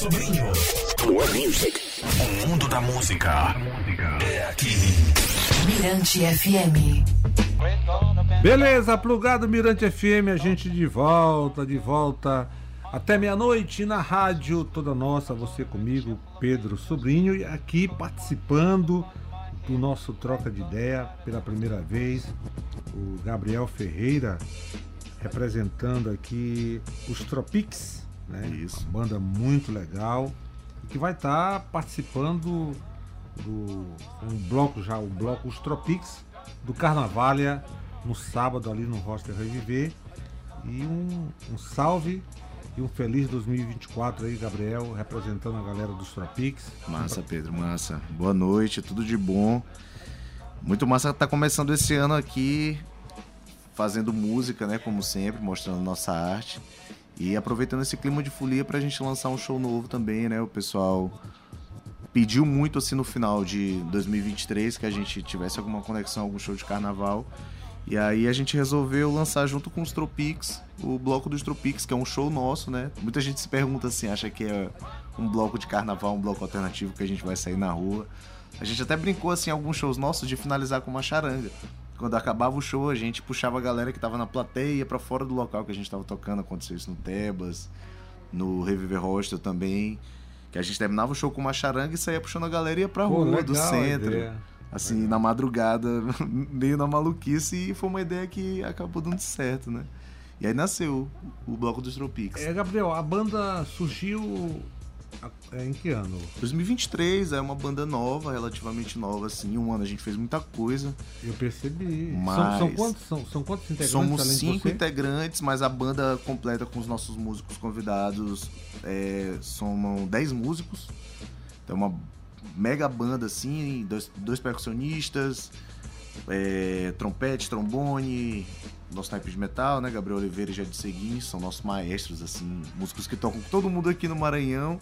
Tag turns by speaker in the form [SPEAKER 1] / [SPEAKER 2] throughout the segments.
[SPEAKER 1] Sobrinho. More Music. O mundo da música é aqui.
[SPEAKER 2] Mirante FM.
[SPEAKER 3] Beleza, plugado Mirante FM, a gente de volta, de volta até meia-noite na rádio toda nossa, você comigo, Pedro Sobrinho, e aqui participando do nosso troca de ideia pela primeira vez, o Gabriel Ferreira representando aqui os Tropics, né?
[SPEAKER 4] Isso.
[SPEAKER 3] Uma banda muito legal que vai estar participando do um bloco já, o bloco Os Tropics do Carnavalha no sábado ali no Roster Reviver. E um, um salve e um feliz 2024 aí, Gabriel, representando a galera dos Tropics.
[SPEAKER 4] Massa, Pedro, massa. Boa noite, tudo de bom. Muito massa tá começando esse ano aqui fazendo música, né, como sempre, mostrando nossa arte e aproveitando esse clima de folia pra gente lançar um show novo também, né? O pessoal pediu muito assim no final de 2023 que a gente tivesse alguma conexão, algum show de carnaval. E aí a gente resolveu lançar junto com os Tropics, o bloco dos Tropics, que é um show nosso, né? Muita gente se pergunta assim, acha que é um bloco de carnaval, um bloco alternativo que a gente vai sair na rua. A gente até brincou assim alguns shows nossos de finalizar com uma charanga. Quando acabava o show, a gente puxava a galera que tava na plateia ia pra fora do local que a gente tava tocando. Aconteceu isso no Tebas, no Reviver Hostel também. Que a gente terminava o show com uma charanga e saía puxando a galera e ia pra
[SPEAKER 3] Pô,
[SPEAKER 4] rua
[SPEAKER 3] legal
[SPEAKER 4] do centro.
[SPEAKER 3] ideia.
[SPEAKER 4] Assim, na madrugada, meio na maluquice, e foi uma ideia que acabou dando certo, né? E aí nasceu o Bloco dos Tropics.
[SPEAKER 3] É, Gabriel, a banda surgiu é, em que ano?
[SPEAKER 4] 2023 é uma banda nova, relativamente nova, assim. Um ano a gente fez muita coisa.
[SPEAKER 3] Eu percebi. São,
[SPEAKER 4] Mas-
[SPEAKER 3] são quantos, são, são quantos integrantes
[SPEAKER 4] Somos cinco integrantes, mas a banda completa com os nossos músicos convidados é, somam 10 músicos. Então é uma mega banda, assim, dois, dois percussionistas, é, trompete, trombone, nosso naipe de metal, né? Gabriel Oliveira e Jade Seguin, são nossos maestros, assim, músicos que tocam com todo mundo aqui no Maranhão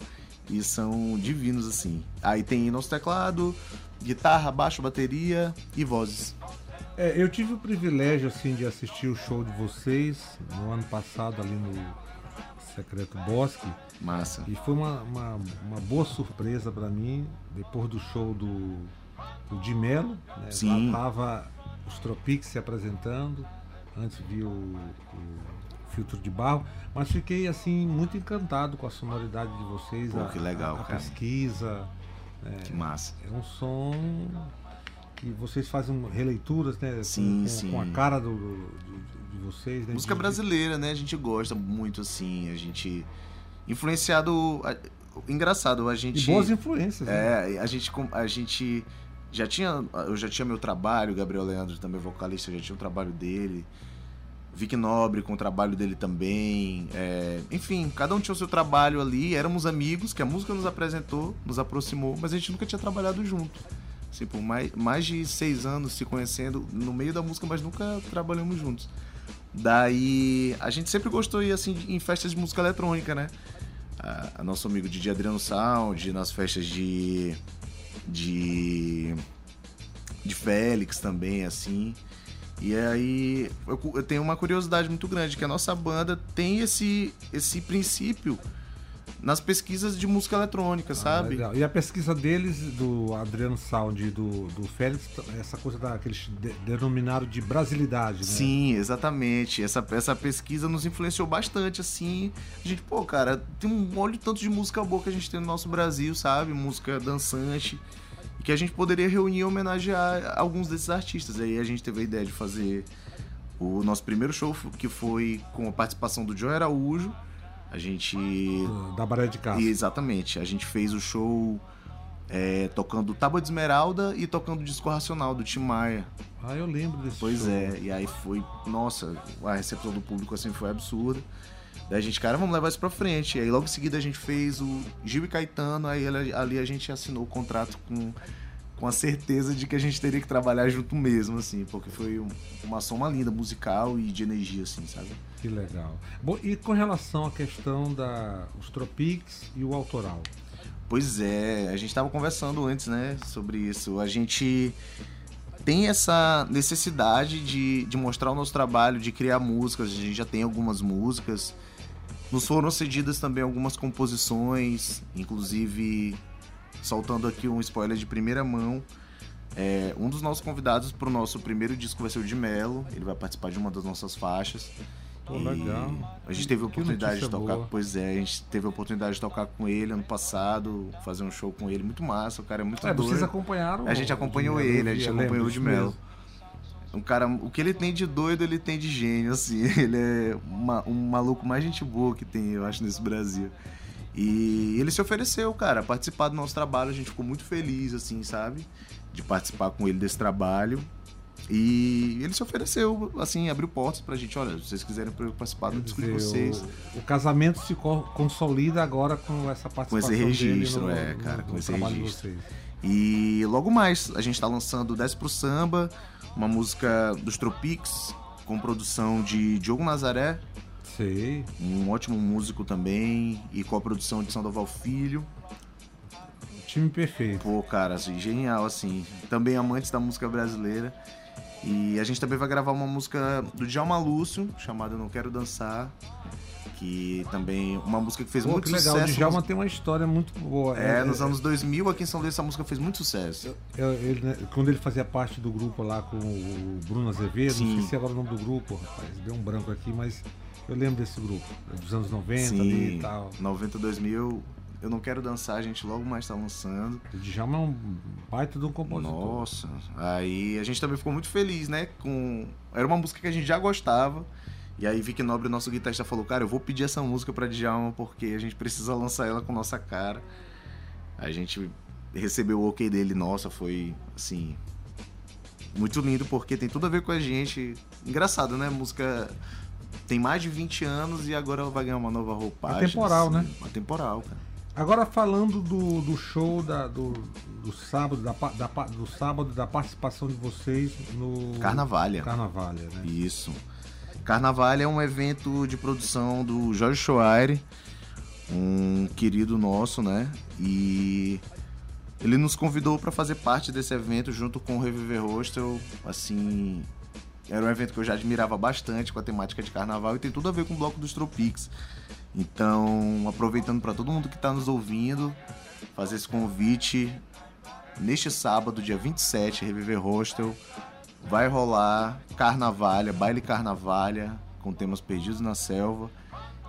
[SPEAKER 4] e são divinos, assim. Aí tem nosso teclado, guitarra, baixo, bateria e vozes.
[SPEAKER 3] É, eu tive o privilégio assim de assistir o show de vocês no ano passado ali no Secreto Bosque
[SPEAKER 4] Massa.
[SPEAKER 3] e foi uma, uma, uma boa surpresa para mim depois do show do, do Di Mello, né?
[SPEAKER 4] Sim.
[SPEAKER 3] Lá tava os Tropics se apresentando, antes vi o, o Filtro de Barro, mas fiquei assim muito encantado com a sonoridade de vocês,
[SPEAKER 4] Pô,
[SPEAKER 3] a,
[SPEAKER 4] que legal,
[SPEAKER 3] a, a pesquisa,
[SPEAKER 4] Que massa.
[SPEAKER 3] é um som que vocês fazem releituras, né? com-
[SPEAKER 4] Sim,
[SPEAKER 3] com,
[SPEAKER 4] sim.
[SPEAKER 3] com a cara do, do- de, de vocês, né?
[SPEAKER 4] Música
[SPEAKER 3] de-
[SPEAKER 4] brasileira, né? A gente gosta muito, assim. A gente. Influenciado. Engraçado, a gente.
[SPEAKER 3] E boas influências. né?
[SPEAKER 4] É, a gente, a gente já tinha. Eu já tinha meu trabalho, Gabriel Leandro também, vocalista, já tinha o trabalho dele. Vic Nobre com o trabalho dele também. é, enfim, cada um tinha o seu trabalho ali. Éramos amigos, que a música nos apresentou, nos aproximou, mas a gente nunca tinha trabalhado junto. Assim, por mais, mais de seis anos se conhecendo no meio da música, mas nunca trabalhamos juntos. Daí a gente sempre gostou ir assim em festas de música eletrônica, né? A, a nosso amigo Didi Adriano Sound, nas festas de. de. de Félix também, assim. E aí eu, eu tenho uma curiosidade muito grande, que a nossa banda tem esse, esse princípio nas pesquisas de música eletrônica,
[SPEAKER 3] Ah,
[SPEAKER 4] sabe?
[SPEAKER 3] legal. E a pesquisa deles, do Adriano Sound e do, do Félix, essa coisa da, que eles de- denominaram de brasilidade, né?
[SPEAKER 4] Sim, exatamente. Essa, essa pesquisa nos influenciou bastante, assim. A gente, pô, cara, tem um olho tanto de música boa que a gente tem no nosso Brasil, sabe? Música dançante. E que a gente poderia reunir e homenagear alguns desses artistas. Aí a gente teve a ideia de fazer o nosso primeiro show, que foi com a participação do Joe Araújo. A gente
[SPEAKER 3] Da Baré de Casa.
[SPEAKER 4] exatamente. A gente fez o show é, tocando Tábua de Esmeralda e tocando Disco Racional do Tim Maia.
[SPEAKER 3] Ah, eu lembro desse
[SPEAKER 4] Pois
[SPEAKER 3] show.
[SPEAKER 4] é, e aí foi, nossa, a recepção do público assim foi absurda. Daí a gente, cara, vamos levar isso pra frente. E aí logo em seguida a gente fez o Gil e Caetano, aí ali, a gente assinou o contrato com, com a certeza de que a gente teria que trabalhar junto mesmo, assim, porque foi um- uma soma linda, musical e de energia, assim, sabe?
[SPEAKER 3] Que legal. Bom, e com relação à questão da os Tropics e o autoral?
[SPEAKER 4] Pois é, a gente tava conversando antes, né, sobre isso. A gente tem essa necessidade de, de mostrar o nosso trabalho, de criar músicas. A gente já tem algumas músicas. Nos foram cedidas também algumas composições, inclusive soltando aqui um spoiler de primeira mão. É, um dos nossos convidados para o nosso primeiro disco vai ser o de Melo. Ele vai participar de uma das nossas faixas.
[SPEAKER 3] Legal.
[SPEAKER 4] A gente teve a oportunidade de tocar,
[SPEAKER 3] boa.
[SPEAKER 4] pois é, a gente teve a oportunidade de tocar com ele ano passado, fazer um show com ele, muito massa, o cara é muito
[SPEAKER 3] É,
[SPEAKER 4] doido.
[SPEAKER 3] vocês acompanharam.
[SPEAKER 4] A gente acompanhou ele, a gente acompanhou o de
[SPEAKER 3] mesmo.
[SPEAKER 4] Um cara, o que ele tem de doido, ele tem de gênio, assim. Ele é uma- um maluco mais gente boa que tem, eu acho, nesse Brasil. E ele se ofereceu, cara, a participar do nosso trabalho. A gente ficou muito feliz, assim, sabe? De participar com ele desse trabalho. E ele se ofereceu, assim, abriu portas pra gente. Olha, se vocês quiserem participar do
[SPEAKER 3] Quer
[SPEAKER 4] disco de vocês.
[SPEAKER 3] O, o casamento se co- consolida agora com essa participação dele
[SPEAKER 4] registro,
[SPEAKER 3] no,
[SPEAKER 4] é,
[SPEAKER 3] no-
[SPEAKER 4] cara, com
[SPEAKER 3] no
[SPEAKER 4] esse
[SPEAKER 3] trabalho
[SPEAKER 4] registro. E logo mais, a gente tá lançando Desce pro Samba, uma música dos Tropics, com produção de Diogo Nazaré,
[SPEAKER 3] Sei.
[SPEAKER 4] um ótimo músico também, e com a produção de Sandoval Filho.
[SPEAKER 3] Time perfeito.
[SPEAKER 4] Pô, cara, assim, genial, assim. Também amantes da música brasileira. E a gente também vai gravar uma música do Djalma Lúcio, chamada Não Quero Dançar. Que também, uma música que fez
[SPEAKER 3] Pô,
[SPEAKER 4] muito
[SPEAKER 3] que legal. O
[SPEAKER 4] sucesso.
[SPEAKER 3] Djalma
[SPEAKER 4] nos-
[SPEAKER 3] tem uma história muito boa.
[SPEAKER 4] É, nos anos 2000, aqui em São Luís, essa música fez muito sucesso.
[SPEAKER 3] Eu- ele, né, quando ele fazia parte do grupo lá com o Bruno Azevedo,
[SPEAKER 4] Sim.
[SPEAKER 3] não esqueci agora o nome do grupo, rapaz, deu um branco aqui, mas eu lembro desse grupo, dos anos 90
[SPEAKER 4] Sim,
[SPEAKER 3] ali e tal.
[SPEAKER 4] 90, 2000, eu não quero dançar, a gente logo mais tá lançando.
[SPEAKER 3] O Djalma é um baita de um compositor.
[SPEAKER 4] Nossa, aí a gente também ficou muito feliz, né? Com era uma música que a gente já gostava. E aí Vic Nobre, nosso guitarrista, falou: "Cara, eu vou pedir essa música pra Djalma porque a gente precisa lançar ela com nossa cara". A gente recebeu o OK dele, nossa, foi assim muito lindo porque tem tudo a ver com a gente. Engraçado, né? A música tem mais de 20 anos e agora ela vai ganhar uma nova roupagem.
[SPEAKER 3] Atemporal,
[SPEAKER 4] assim,
[SPEAKER 3] né?
[SPEAKER 4] Atemporal, cara.
[SPEAKER 3] Agora falando do, do show da, do, do sábado, da, da, do sábado, da participação de vocês no
[SPEAKER 4] Carnavalha.
[SPEAKER 3] Carnavalha, né?
[SPEAKER 4] Isso. Carnaval é um evento de produção do Jorge Choaire, um querido nosso, né? E ele nos convidou para fazer parte desse evento junto com o Reviver Hostel. Assim, era um evento que eu já admirava bastante com a temática de carnaval e tem tudo a ver com o Bloco dos Tropics. Então, aproveitando para todo mundo que está nos ouvindo, fazer esse convite neste sábado, dia 27, Reviver Hostel. Vai rolar Carnavalha, baile Carnavalha, com temas perdidos na selva.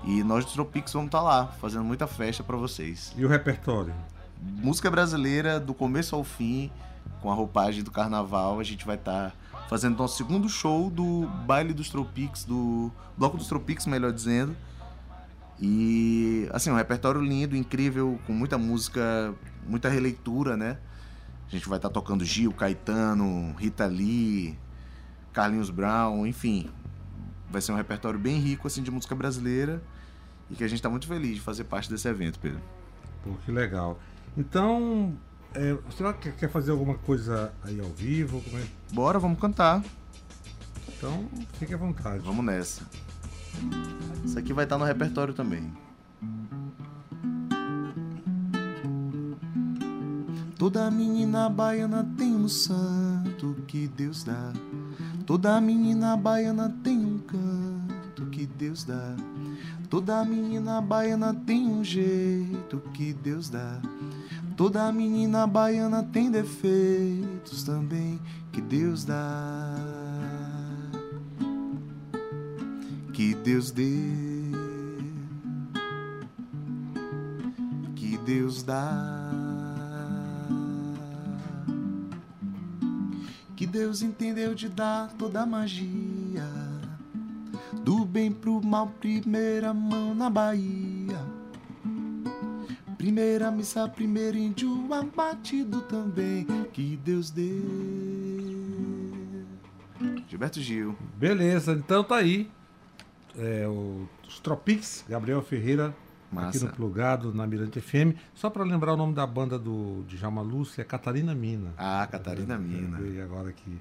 [SPEAKER 4] E nós do Tropics vamos estar lá, fazendo muita festa para vocês.
[SPEAKER 3] E o repertório?
[SPEAKER 4] Música brasileira, do começo ao fim, com a roupagem do carnaval. A gente vai estar fazendo nosso segundo show do baile dos Tropics, do Bloco dos Tropics, melhor dizendo. E, assim, um repertório lindo, incrível, com muita música, muita releitura, né? A gente vai estar tocando Gil, Caetano, Rita Lee, Carlinhos Brown, enfim. Vai ser um repertório bem rico assim de música brasileira e que a gente está muito feliz de fazer parte desse evento, Pedro.
[SPEAKER 3] Pô, que legal. Então, é, você quer, quer fazer alguma coisa aí ao vivo? Como é?
[SPEAKER 4] Bora, vamos cantar.
[SPEAKER 3] Então, fique à vontade.
[SPEAKER 4] Vamos nessa. Isso aqui vai estar no repertório também. Toda menina baiana tem um santo que Deus dá. Toda menina baiana tem um canto que Deus dá. Toda menina baiana tem um jeito que Deus dá. Toda menina baiana tem defeitos também que Deus dá. Que Deus dê. Que Deus dá. Que Deus entendeu de dar toda a magia. Do bem pro mal, primeira mão na Bahia. Primeira missa, primeiro índio abatido também. Que Deus dê. Gilberto Gil.
[SPEAKER 3] Beleza, então tá aí. É, o- os Tropics, Gabriel Ferreira, aqui
[SPEAKER 4] Massa.
[SPEAKER 3] no Plugado, na Mirante FM. Só para lembrar o nome da banda do Djalma Lúcia, é Catarina Mina.
[SPEAKER 4] Ah, Catarina
[SPEAKER 3] Eu
[SPEAKER 4] Mina.
[SPEAKER 3] lembrei agora aqui.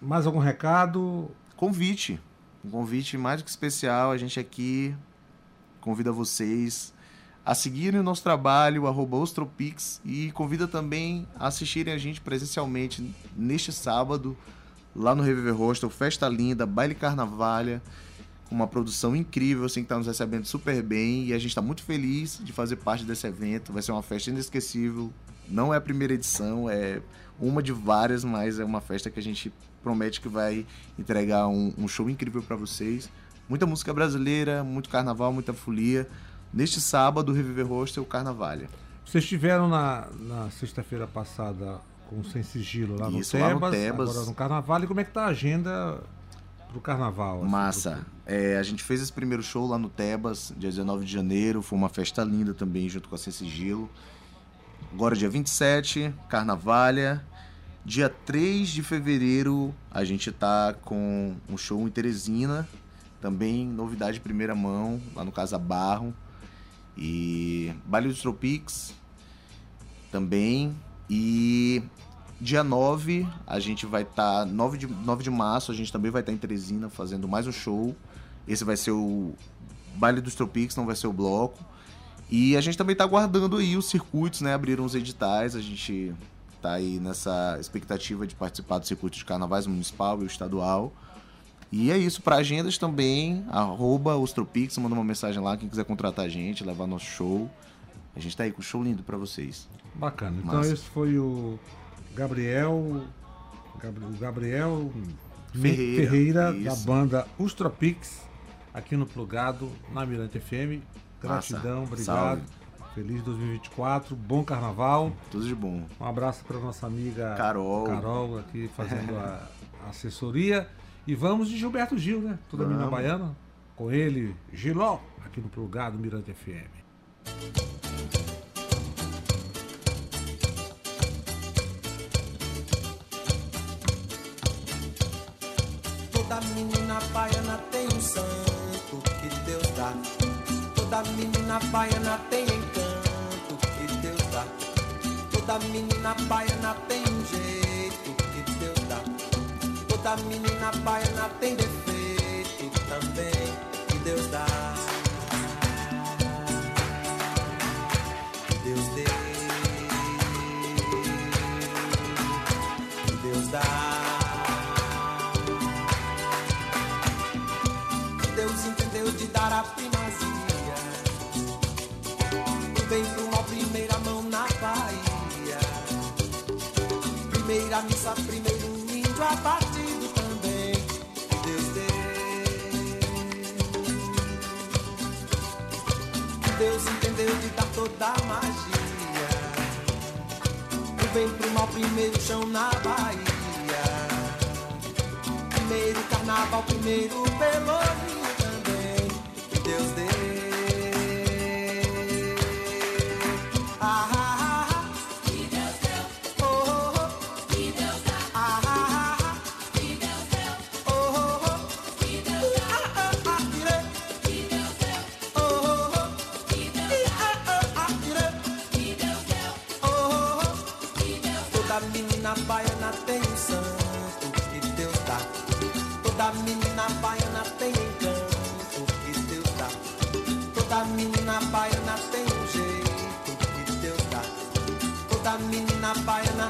[SPEAKER 3] Mais algum recado?
[SPEAKER 4] Convite. Um convite mais do que especial. A gente aqui convida vocês a seguirem o nosso trabalho, arroba os Tropics, e convida também a assistirem a gente presencialmente neste sábado, lá no Reviver Hostel, Festa Linda, Baile Carnavalha, uma produção incrível, assim, que tá nos recebendo super bem. E a gente tá muito feliz de fazer parte desse evento. Vai ser uma festa inesquecível. Não é a primeira edição, é uma de várias, mas é uma festa que a gente promete que vai entregar um, um show incrível para vocês. Muita música brasileira, muito carnaval, muita folia. Neste sábado, Reviver Hostel Carnavalha.
[SPEAKER 3] Vocês estiveram na, na sexta-feira passada com Sem Sigilo lá no,
[SPEAKER 4] Isso, lá
[SPEAKER 3] Tebas,
[SPEAKER 4] no Tebas.
[SPEAKER 3] agora no Carnaval. E como é que tá a agenda pro Carnaval? assim,
[SPEAKER 4] Massa.
[SPEAKER 3] pro-
[SPEAKER 4] É, a gente fez esse primeiro show lá no Tebas, dia 19 de janeiro. Foi uma festa linda também, junto com a Sem Sigilo. Agora, dia 27, Carnavalha. Dia 3 de fevereiro, a gente tá com um show em Teresina. Também novidade de primeira mão, lá no Casa Barro. E Baile dos Tropics também. E dia 9, a gente vai estar. 9, de, 9 de março, a gente também vai estar em Teresina fazendo mais um show. Esse vai ser o Baile dos Tropics, não vai ser o bloco. E a gente também tá aguardando aí os circuitos, né? Abriram os editais, a gente tá aí nessa expectativa de participar do circuito de carnavais municipal e o estadual. E é isso, para agendas também, arroba os Tropics, manda uma mensagem lá, quem quiser contratar a gente, levar nosso show. A gente tá aí com um show lindo para vocês.
[SPEAKER 3] Bacana. Então
[SPEAKER 4] Massa.
[SPEAKER 3] esse foi o Gabriel. Gabri- o Gabriel
[SPEAKER 4] Ferreira,
[SPEAKER 3] Ferreira da banda Os Tropics, aqui no Plugado, na Mirante FM. Gratidão,
[SPEAKER 4] Massa.
[SPEAKER 3] obrigado.
[SPEAKER 4] Salve.
[SPEAKER 3] Feliz 2024, bom carnaval.
[SPEAKER 4] Tudo de bom.
[SPEAKER 3] Um abraço para nossa amiga
[SPEAKER 4] Carol.
[SPEAKER 3] Carol aqui fazendo a a assessoria. E vamos de Gilberto Gil, né? Toda
[SPEAKER 4] Vamos.
[SPEAKER 3] baiana. Com ele, Giló, aqui no Plugado Mirante FM.
[SPEAKER 5] Toda menina baiana tem um santo que Deus dá. Toda menina baiana tem encanto que Deus dá. Toda menina baiana tem um jeito que Deus dá. Toda menina baiana tem defeito também que Deus dá. Primeiro índio abatido também. Deus deu. Deus entendeu de dar toda a magia. Vem pro mal, primeiro chão na Bahia. Primeiro carnaval, primeiro pelourinho também. Deus dê.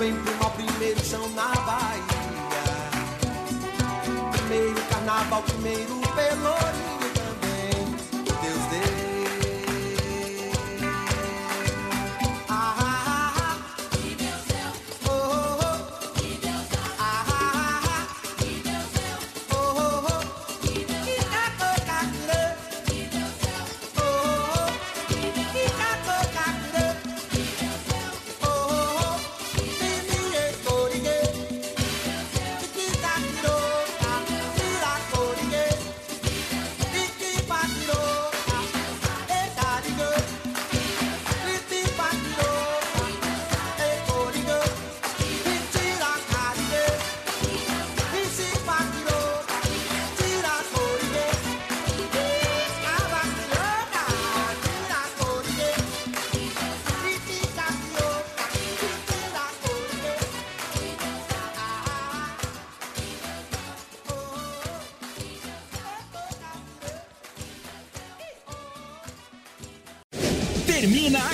[SPEAKER 5] Vem pro mal, primeiro chão na Bahia. Primeiro carnaval, primeiro pelourinho